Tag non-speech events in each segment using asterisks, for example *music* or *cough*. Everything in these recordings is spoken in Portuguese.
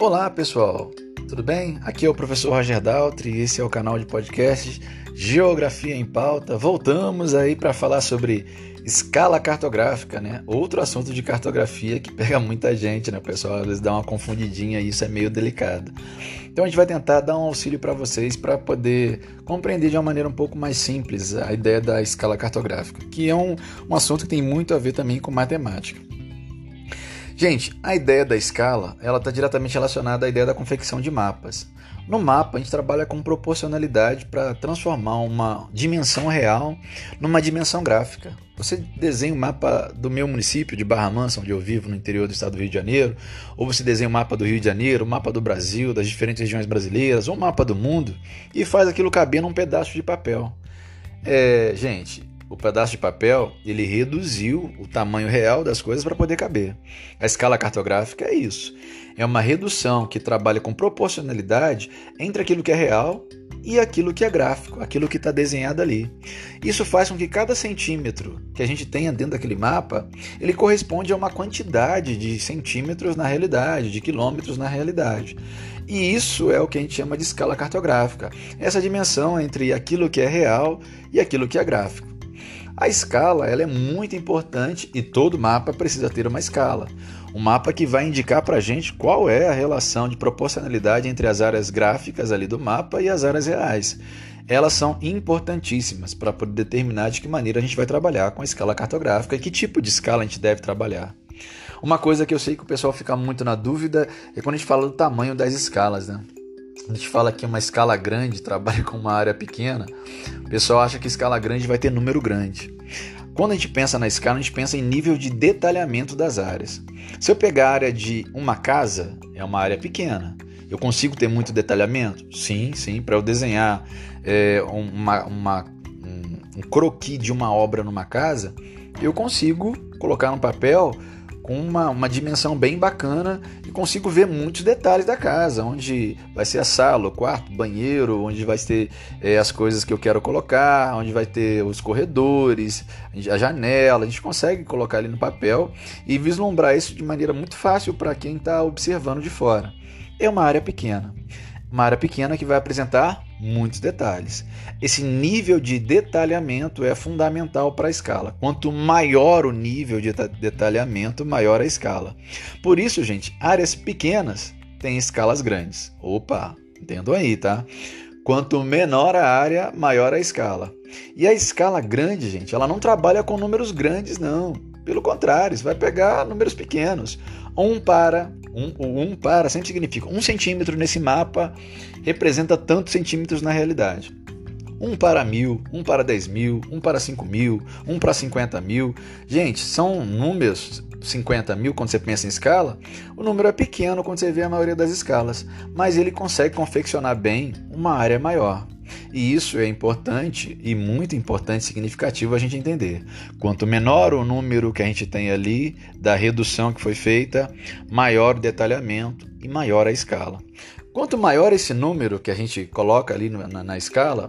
Olá pessoal, tudo bem? Aqui é o professor Roger Daltri e esse é o canal de podcasts Geografia em Pauta. Voltamos aí para falar sobre escala cartográfica, né? Outro assunto de cartografia que pega muita gente, né, pessoal? Às vezes dá uma confundidinha e isso é meio delicado. Então a gente vai tentar dar um auxílio para vocês para poder compreender de uma maneira um pouco mais simples a ideia da escala cartográfica, que é um, um assunto que tem muito a ver também com matemática. Gente, a ideia da escala ela está diretamente relacionada à ideia da confecção de mapas. No mapa, a gente trabalha com proporcionalidade para transformar uma dimensão real numa dimensão gráfica. Você desenha o um mapa do meu município, de Barra Mansa, onde eu vivo, no interior do estado do Rio de Janeiro, ou você desenha o um mapa do Rio de Janeiro, o um mapa do Brasil, das diferentes regiões brasileiras, ou um mapa do mundo, e faz aquilo caber num pedaço de papel. É, gente, o pedaço de papel ele reduziu o tamanho real das coisas para poder caber. A escala cartográfica é isso. É uma redução que trabalha com proporcionalidade entre aquilo que é real e aquilo que é gráfico, aquilo que está desenhado ali. Isso faz com que cada centímetro que a gente tenha dentro daquele mapa, ele corresponde a uma quantidade de centímetros na realidade, de quilômetros na realidade. E isso é o que a gente chama de escala cartográfica. Essa dimensão entre aquilo que é real e aquilo que é gráfico. A escala ela é muito importante e todo mapa precisa ter uma escala. Um mapa que vai indicar para a gente qual é a relação de proporcionalidade entre as áreas gráficas ali do mapa e as áreas reais. Elas são importantíssimas para poder determinar de que maneira a gente vai trabalhar com a escala cartográfica e que tipo de escala a gente deve trabalhar. Uma coisa que eu sei que o pessoal fica muito na dúvida é quando a gente fala do tamanho das escalas, né? A gente fala que uma escala grande trabalha com uma área pequena, o pessoal acha que escala grande vai ter número grande. Quando a gente pensa na escala, a gente pensa em nível de detalhamento das áreas. Se eu pegar a área de uma casa, é uma área pequena. Eu consigo ter muito detalhamento? Sim, sim. Para eu desenhar é, uma, uma, um, um croquis de uma obra numa casa, eu consigo colocar no papel com uma, uma dimensão bem bacana e consigo ver muitos detalhes da casa, onde vai ser a sala, o quarto, banheiro, onde vai ter é, as coisas que eu quero colocar, onde vai ter os corredores, a janela. A gente consegue colocar ali no papel e vislumbrar isso de maneira muito fácil para quem está observando de fora. É uma área pequena. Uma área pequena que vai apresentar muitos detalhes. Esse nível de detalhamento é fundamental para a escala. Quanto maior o nível de detalhamento, maior a escala. Por isso, gente, áreas pequenas têm escalas grandes. Opa, entendo aí, tá? Quanto menor a área, maior a escala. E a escala grande, gente, ela não trabalha com números grandes, não. Pelo contrário, você vai pegar números pequenos. 1 para, 1, 1 para sempre significa 1 centímetro nesse mapa representa tantos centímetros na realidade. 1 para mil, 1 para 10 mil, 1 para 5 mil, 1 para 50 mil. Gente, são números 50 mil quando você pensa em escala. O número é pequeno quando você vê a maioria das escalas, mas ele consegue confeccionar bem uma área maior. E isso é importante e muito importante, significativo a gente entender. Quanto menor o número que a gente tem ali da redução que foi feita, maior o detalhamento e maior a escala. Quanto maior esse número que a gente coloca ali na, na escala,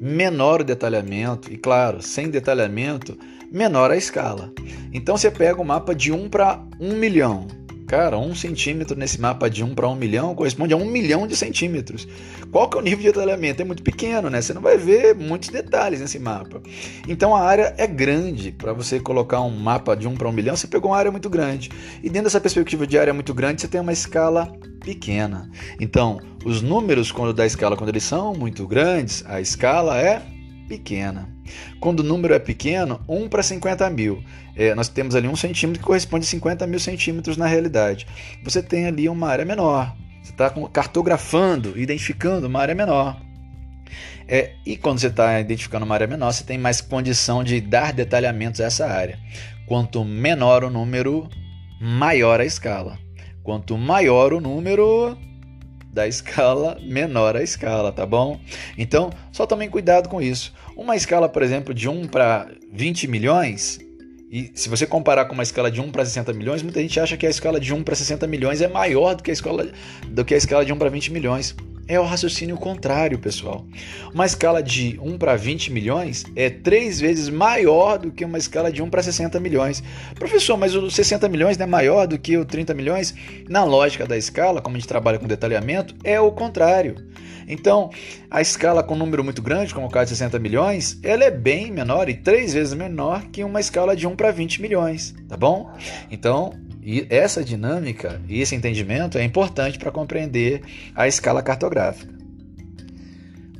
menor o detalhamento e, claro, sem detalhamento, menor a escala. Então você pega o um mapa de 1 para 1 milhão Cara, um centímetro nesse mapa de 1 para 1 milhão corresponde a 1 milhão de centímetros. Qual que é o nível de detalhamento? É muito pequeno, né? Você não vai ver muitos detalhes nesse mapa. Então a área é grande. Para você colocar um mapa de 1 para 1 milhão, você pegou uma área muito grande. E dentro dessa perspectiva de área muito grande, você tem uma escala pequena. Então, os números quando da escala, quando eles são muito grandes, a escala é pequena. Quando o número é pequeno, 1 para 50 mil. É, nós temos ali um centímetro que corresponde a 50 mil centímetros na realidade. Você tem ali uma área menor. Você está cartografando, identificando uma área menor. É, e quando você está identificando uma área menor, você tem mais condição de dar detalhamentos a essa área. Quanto menor o número, maior a escala. Quanto maior o número, da escala menor a escala, tá bom? Então, só tomem cuidado com isso. Uma escala, por exemplo, de 1 para 20 milhões, e se você comparar com uma escala de 1 para 60 milhões, muita gente acha que a escala de 1 para 60 milhões é maior do que a escala, do que a escala de 1 para 20 milhões. É o raciocínio contrário, pessoal. Uma escala de 1 para 20 milhões é três vezes maior do que uma escala de 1 para 60 milhões. Professor, mas o 60 milhões não é maior do que o 30 milhões? Na lógica da escala, como a gente trabalha com detalhamento, é o contrário. Então, a escala com um número muito grande, como o caso de 60 milhões, ela é bem menor e três vezes menor que uma escala de 1 para 20 milhões, tá bom? Então, e essa dinâmica e esse entendimento é importante para compreender a escala cartográfica.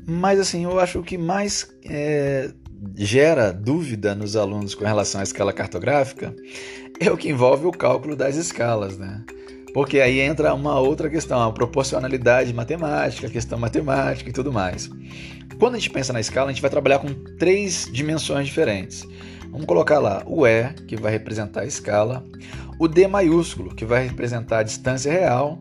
Mas assim, eu acho que mais é, gera dúvida nos alunos com relação à escala cartográfica é o que envolve o cálculo das escalas, né? Porque aí entra uma outra questão, a proporcionalidade matemática, a questão matemática e tudo mais. Quando a gente pensa na escala, a gente vai trabalhar com três dimensões diferentes. Vamos colocar lá o E, que vai representar a escala, o D maiúsculo, que vai representar a distância real,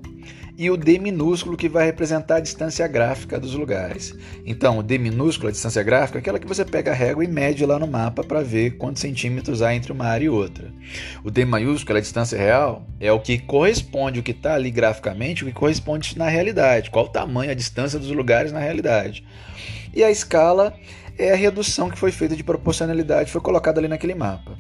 e o D minúsculo, que vai representar a distância gráfica dos lugares. Então, o D minúsculo, a distância gráfica, é aquela que você pega a régua e mede lá no mapa para ver quantos centímetros há entre uma área e outra. O D maiúsculo, a distância real, é o que corresponde, o que está ali graficamente, o que corresponde na realidade, qual o tamanho, a distância dos lugares na realidade. E a escala é a redução que foi feita de proporcionalidade, foi colocada ali naquele mapa.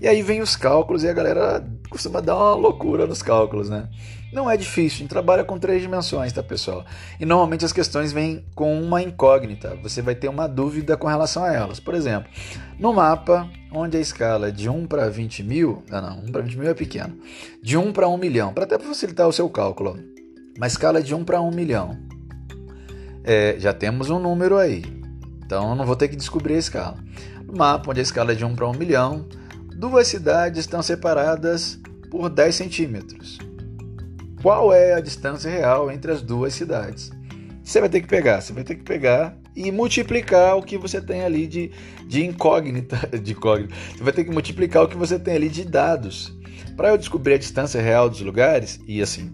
E aí vem os cálculos e a galera costuma dar uma loucura nos cálculos, né? Não é difícil, a gente trabalha com três dimensões, tá, pessoal? E normalmente as questões vêm com uma incógnita, você vai ter uma dúvida com relação a elas. Por exemplo, no mapa, onde a escala é de 1 para 20 mil, não, não, 1 para 20 mil é pequeno, de 1 para 1 milhão, para até facilitar o seu cálculo, uma escala de 1 para 1 milhão. É, já temos um número aí, então eu não vou ter que descobrir a escala. No mapa, onde a escala é de 1 para 1 milhão, duas cidades estão separadas por 10 centímetros. Qual é a distância real entre as duas cidades? Você vai ter que pegar, você vai ter que pegar e multiplicar o que você tem ali de, de incógnita, *laughs* de incógnita. Você vai ter que multiplicar o que você tem ali de dados. Para eu descobrir a distância real dos lugares, e assim,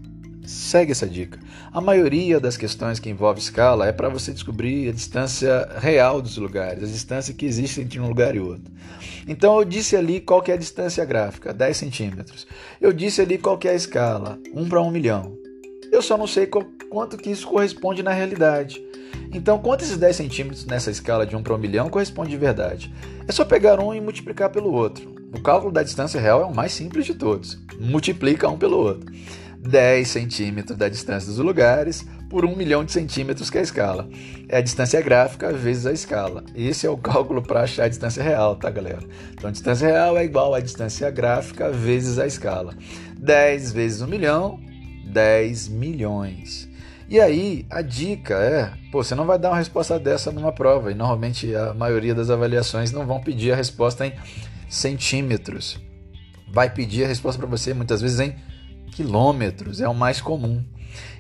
Segue essa dica. A maioria das questões que envolve escala é para você descobrir a distância real dos lugares, a distância que existe entre um lugar e outro. Então eu disse ali qual é a distância gráfica, 10 centímetros. Eu disse ali qual é a escala, 1 para 1 milhão. Eu só não sei qual, quanto que isso corresponde na realidade. Então, quanto esses 10 centímetros nessa escala de 1 para 1 milhão corresponde de verdade? É só pegar um e multiplicar pelo outro. O cálculo da distância real é o mais simples de todos. Multiplica um pelo outro. 10 centímetros da distância dos lugares por 1 milhão de centímetros que é a escala. É a distância gráfica vezes a escala. Esse é o *laughs* cálculo para achar a distância real, tá, galera? Então, a distância real é igual à distância gráfica vezes a escala. 10 vezes 1 milhão, 10 milhões. E aí, a dica é, pô, você não vai dar uma resposta dessa numa prova, e normalmente a maioria das avaliações não vão pedir a resposta em centímetros. Vai pedir a resposta para você muitas vezes em quilômetros, é o mais comum.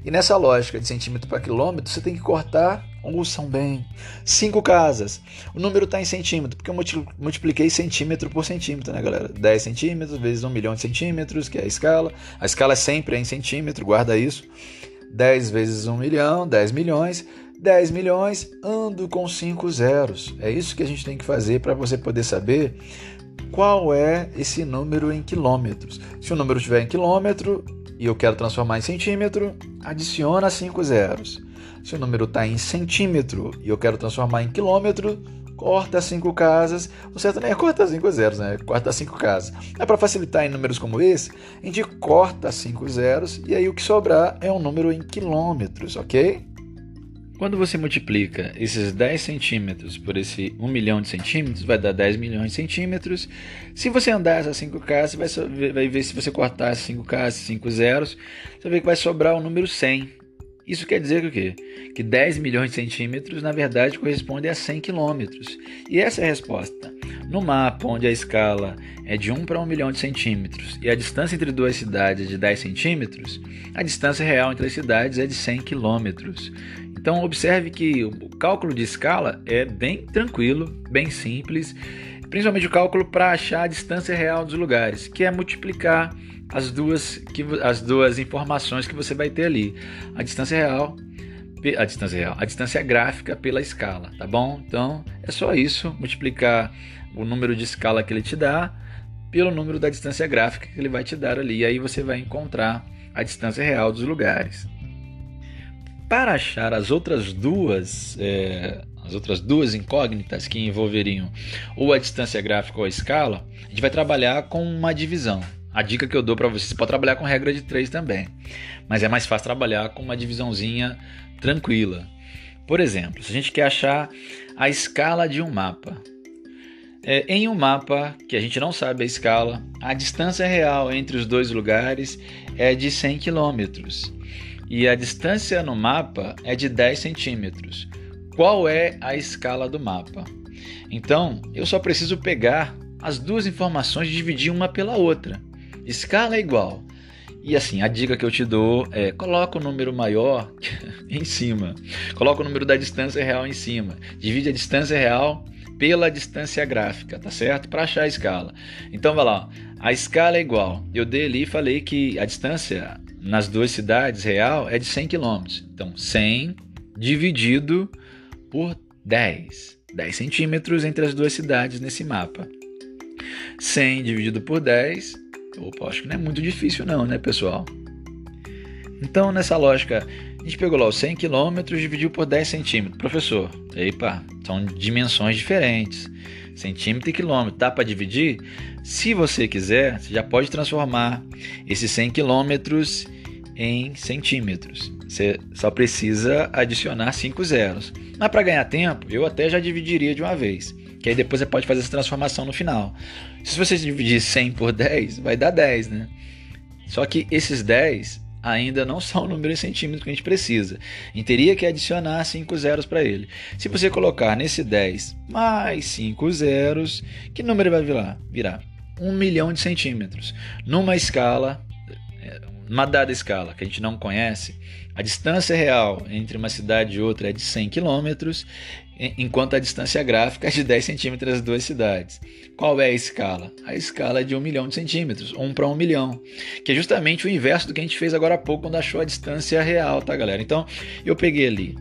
E nessa lógica de centímetro para quilômetro, você tem que cortar, ouçam bem, cinco casas. O número está em centímetro, porque eu multipliquei centímetro por centímetro, né, galera? 10 centímetros vezes um milhão de centímetros, que é a escala. A escala é sempre em centímetro, guarda isso. 10 vezes um milhão, 10 milhões. 10 milhões, ando com cinco zeros. É isso que a gente tem que fazer para você poder saber qual é esse número em quilômetros. Se o número estiver em quilômetro e eu quero transformar em centímetro, adiciona 5 zeros. Se o número está em centímetro e eu quero transformar em quilômetro, corta 5 casas. O certo nem é cortar 5 zeros, né? Corta 5 casas. É para facilitar em números como esse, a gente corta 5 zeros e aí o que sobrar é um número em quilômetros, ok? Quando você multiplica esses 10 centímetros por esse 1 milhão de centímetros, vai dar 10 milhões de centímetros. Se você andar essas 5K, você vai, vai ver se você cortar essas 5K, esses 5 zeros, você vai ver que vai sobrar o número 100. Isso quer dizer o quê? Que 10 milhões de centímetros, na verdade, corresponde a 100 quilômetros. E essa é a resposta. No mapa, onde a escala é de 1 para 1 milhão de centímetros e a distância entre duas cidades é de 10 centímetros, a distância real entre as cidades é de 100 quilômetros. Então observe que o cálculo de escala é bem tranquilo, bem simples, principalmente o cálculo para achar a distância real dos lugares, que é multiplicar as duas, que, as duas informações que você vai ter ali, a distância real, a distância real, a distância gráfica pela escala, tá bom? Então é só isso, multiplicar o número de escala que ele te dá pelo número da distância gráfica que ele vai te dar ali, e aí você vai encontrar a distância real dos lugares. para achar as outras duas, é, as outras duas incógnitas que envolveriam ou a distância gráfica ou a escala, a gente vai trabalhar com uma divisão. A dica que eu dou para você, você pode trabalhar com regra de 3 também, mas é mais fácil trabalhar com uma divisãozinha tranquila. Por exemplo, se a gente quer achar a escala de um mapa, é, em um mapa que a gente não sabe a escala, a distância real entre os dois lugares é de 100 km e a distância no mapa é de 10 centímetros. Qual é a escala do mapa? Então, eu só preciso pegar as duas informações e dividir uma pela outra. Escala é igual. E assim, a dica que eu te dou é: coloca o número maior *laughs* em cima. Coloca o número da distância real em cima. Divide a distância real pela distância gráfica, tá certo? Para achar a escala. Então vai lá, a escala é igual. Eu dei ali e falei que a distância nas duas cidades real é de 100 km. Então 100 dividido por 10. 10 centímetros entre as duas cidades nesse mapa. 100 dividido por 10. Opa, acho que não é muito difícil não, né, pessoal? Então, nessa lógica, gente pegou lá os 100 km dividiu por 10 centímetros. Professor, epa, são dimensões diferentes. Centímetro e quilômetro, dá para dividir? Se você quiser, você já pode transformar esses 100 quilômetros em centímetros. Você só precisa adicionar 5 zeros. Mas para ganhar tempo, eu até já dividiria de uma vez. Que aí depois você pode fazer essa transformação no final. Se você dividir 100 por 10, vai dar 10, né? Só que esses 10 ainda não são o número em centímetros que a gente precisa. E teria que adicionar 5 zeros para ele. Se você colocar nesse 10 mais 5 zeros, que número vai virar? Virar 1 milhão de centímetros. Numa escala, numa dada escala que a gente não conhece, a distância real entre uma cidade e outra é de 100 quilômetros enquanto a distância gráfica é de 10 centímetros das duas cidades. Qual é a escala? A escala é de 1 milhão de centímetros, 1 para 1 milhão, que é justamente o inverso do que a gente fez agora há pouco quando achou a distância real, tá galera? Então eu peguei ali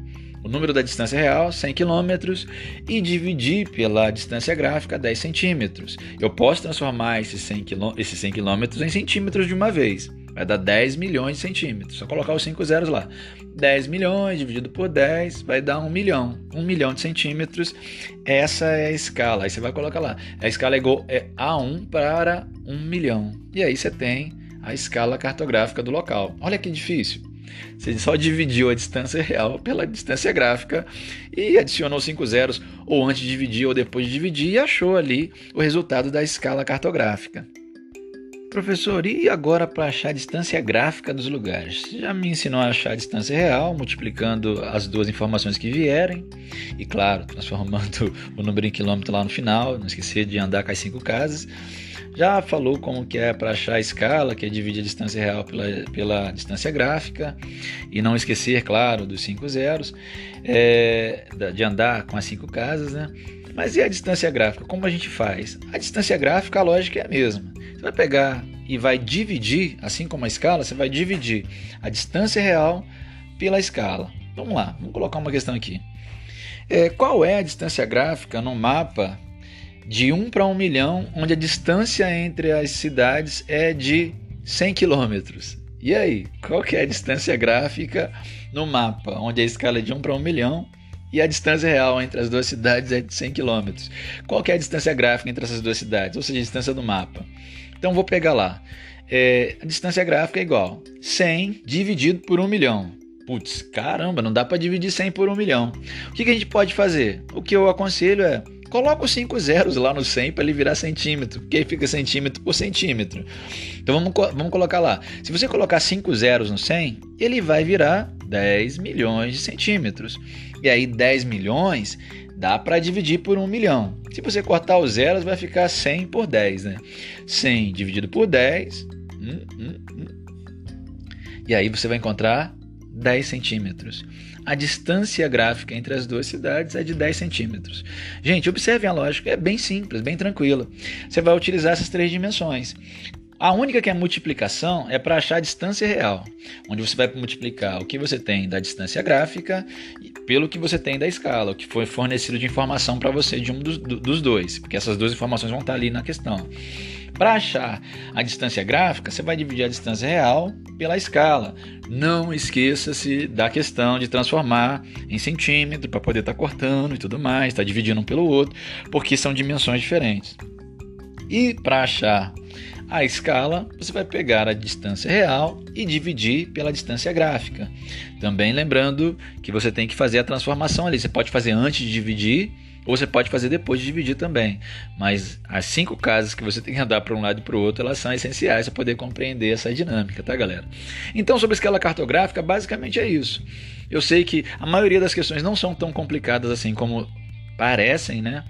o número da distância real, 100 km, e dividi pela distância gráfica, 10 centímetros. Eu posso transformar esses 100 km, esses 100 km em centímetros de uma vez. Vai dar 10 milhões de centímetros. Só colocar os 5 zeros lá. 10 milhões dividido por 10 vai dar 1 milhão. 1 milhão de centímetros. Essa é a escala. Aí você vai colocar lá. A escala é igual é A1 para 1 milhão. E aí você tem a escala cartográfica do local. Olha que difícil. Você só dividiu a distância real pela distância gráfica e adicionou 5 zeros, ou antes de dividir ou depois de dividir, e achou ali o resultado da escala cartográfica. Professor, e agora para achar a distância gráfica dos lugares? Você já me ensinou a achar a distância real, multiplicando as duas informações que vierem, e claro, transformando *laughs* o número em quilômetro lá no final, não esquecer de andar com as cinco casas. Já falou como que é para achar a escala, que é dividir a distância real pela, pela distância gráfica, e não esquecer, claro, dos cinco zeros, é, de andar com as cinco casas, né? Mas e a distância gráfica? Como a gente faz? A distância gráfica, a lógica é a mesma. Você vai pegar e vai dividir, assim como a escala, você vai dividir a distância real pela escala. Vamos lá, vamos colocar uma questão aqui. É, qual é a distância gráfica no mapa de 1 para 1 milhão, onde a distância entre as cidades é de 100 quilômetros? E aí, qual que é a distância gráfica no mapa, onde a escala é de 1 para 1 milhão e a distância real entre as duas cidades é de 100 km. Qual é a distância gráfica entre essas duas cidades? Ou seja, a distância do mapa. Então vou pegar lá. É, a distância gráfica é igual 100 dividido por 1 milhão. Putz, caramba, não dá para dividir 100 por 1 milhão. O que, que a gente pode fazer? O que eu aconselho é Coloca os 5 zeros lá no 100 para ele virar centímetro, porque aí fica centímetro por centímetro. Então vamos, vamos colocar lá. Se você colocar 5 zeros no 100, ele vai virar 10 milhões de centímetros. E aí 10 milhões dá para dividir por 1 milhão. Se você cortar os zeros, vai ficar 100 por 10, né? 100 dividido por 10. Hum, hum, hum. E aí você vai encontrar 10 centímetros. A distância gráfica entre as duas cidades é de 10 centímetros. Gente, observem a lógica, é bem simples, bem tranquila. Você vai utilizar essas três dimensões. A única que é multiplicação é para achar a distância real, onde você vai multiplicar o que você tem da distância gráfica pelo que você tem da escala, o que foi fornecido de informação para você de um dos, dos, dois, porque essas duas informações vão estar ali na questão. Para achar a distância gráfica, você vai dividir a distância real pela escala. Não esqueça-se da questão de transformar em centímetro para poder estar tá cortando e tudo mais, está dividindo um pelo outro, porque são dimensões diferentes. E para achar a escala, você vai pegar a distância real e dividir pela distância gráfica. Também lembrando que você tem que fazer a transformação ali. Você pode fazer antes de dividir ou você pode fazer depois de dividir também. Mas as cinco casas que você tem que andar para um lado e para o outro, elas são essenciais para poder compreender essa dinâmica, tá, galera? Então, sobre escala cartográfica, basicamente é isso. Eu sei que a maioria das questões não são tão complicadas assim como parecem, né?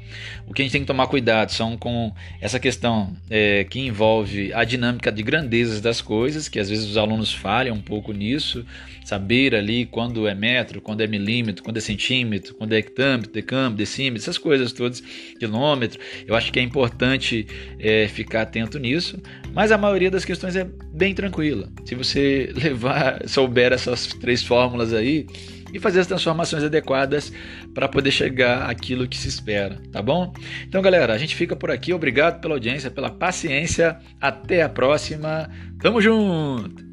O que a gente tem que tomar cuidado são com essa questão é, que envolve a dinâmica de grandezas das coisas, que às vezes os alunos falham um pouco nisso, saber ali quando é metro, quando é milímetro, quando é centímetro, quando é hectâmetro, decâmetro, decímetro, essas coisas todas, quilômetro. Eu acho que é importante é, ficar atento nisso, mas a maioria das questões é bem tranquila. Se você *laughs* levar, souber essas três fórmulas aí, e fazer as transformações adequadas para poder chegar àquilo que se espera, tá bom? Então, galera, a gente fica por aqui. Obrigado pela audiência, pela paciência. Até a próxima. Tamo junto!